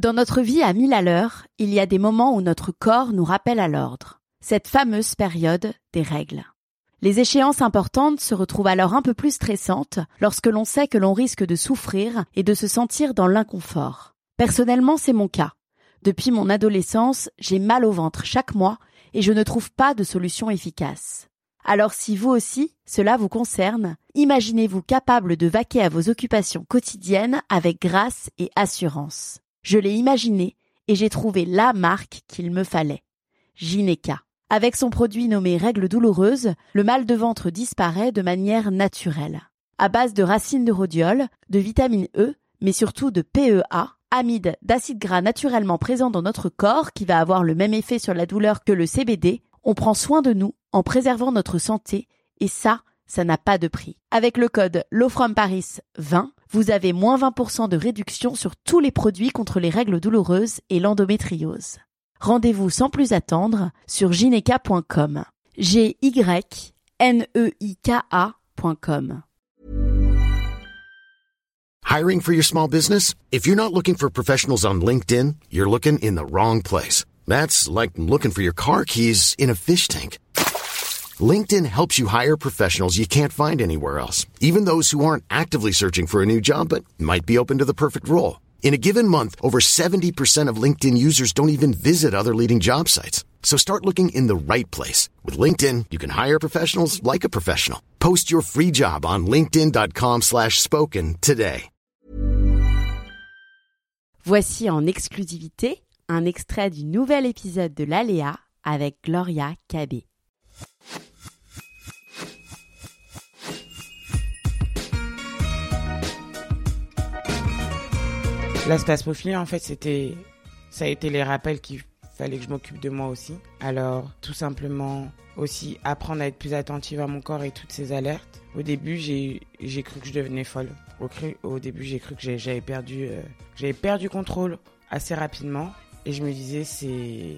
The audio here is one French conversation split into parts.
Dans notre vie à mille à l'heure, il y a des moments où notre corps nous rappelle à l'ordre. Cette fameuse période des règles. Les échéances importantes se retrouvent alors un peu plus stressantes lorsque l'on sait que l'on risque de souffrir et de se sentir dans l'inconfort. Personnellement, c'est mon cas. Depuis mon adolescence, j'ai mal au ventre chaque mois et je ne trouve pas de solution efficace. Alors si vous aussi, cela vous concerne, imaginez-vous capable de vaquer à vos occupations quotidiennes avec grâce et assurance. Je l'ai imaginé et j'ai trouvé la marque qu'il me fallait. Gineca. Avec son produit nommé règles douloureuses, le mal de ventre disparaît de manière naturelle. À base de racines de rhodiol, de vitamine E, mais surtout de PEA, amide d'acide gras naturellement présent dans notre corps qui va avoir le même effet sur la douleur que le CBD, on prend soin de nous en préservant notre santé et ça, ça n'a pas de prix. Avec le code Paris 20, vous avez moins 20% de réduction sur tous les produits contre les règles douloureuses et l'endométriose. Rendez-vous sans plus attendre sur gineca.com. G Y N E I K A.com. Hiring for your small business? If you're not looking for professionals on LinkedIn, you're looking in the wrong place. That's like looking for your car keys in a fish tank. LinkedIn helps you hire professionals you can't find anywhere else, even those who aren't actively searching for a new job but might be open to the perfect role. In a given month, over 70% of LinkedIn users don't even visit other leading job sites. So start looking in the right place. With LinkedIn, you can hire professionals like a professional. Post your free job on linkedin.com slash spoken today. Voici en exclusivité un extrait du nouvel épisode de l'Aléa avec Gloria Cabé. L'espace peaufiné, en fait, c'était, ça a été les rappels qu'il fallait que je m'occupe de moi aussi. Alors, tout simplement, aussi apprendre à être plus attentive à mon corps et toutes ces alertes. Au début, j'ai, cru que je devenais folle. Au, début, j'ai cru que j'avais perdu, euh, perdu contrôle assez rapidement. Et je me disais, c'est,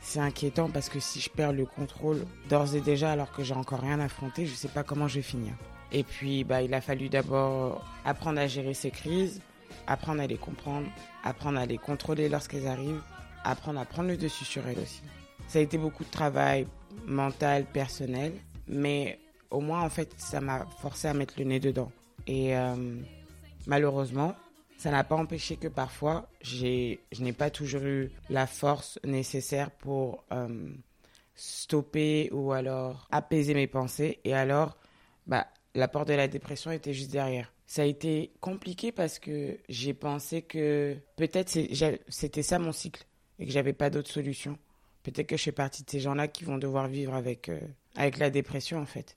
c'est inquiétant parce que si je perds le contrôle d'ores et déjà alors que j'ai encore rien affronté, je sais pas comment je vais finir. Et puis, bah, il a fallu d'abord apprendre à gérer ces crises, apprendre à les comprendre, apprendre à les contrôler lorsqu'elles arrivent, apprendre à prendre le dessus sur elles aussi. Ça a été beaucoup de travail mental, personnel, mais au moins en fait ça m'a forcé à mettre le nez dedans. Et euh, malheureusement, ça n'a pas empêché que parfois je n'ai pas toujours eu la force nécessaire pour euh, stopper ou alors apaiser mes pensées. Et alors, bah, la porte de la dépression était juste derrière ça a été compliqué parce que j'ai pensé que peut-être c'était ça mon cycle et que j'avais pas d'autre solution. Peut-être que je fais partie de ces gens-là qui vont devoir vivre avec, euh, avec la dépression en fait.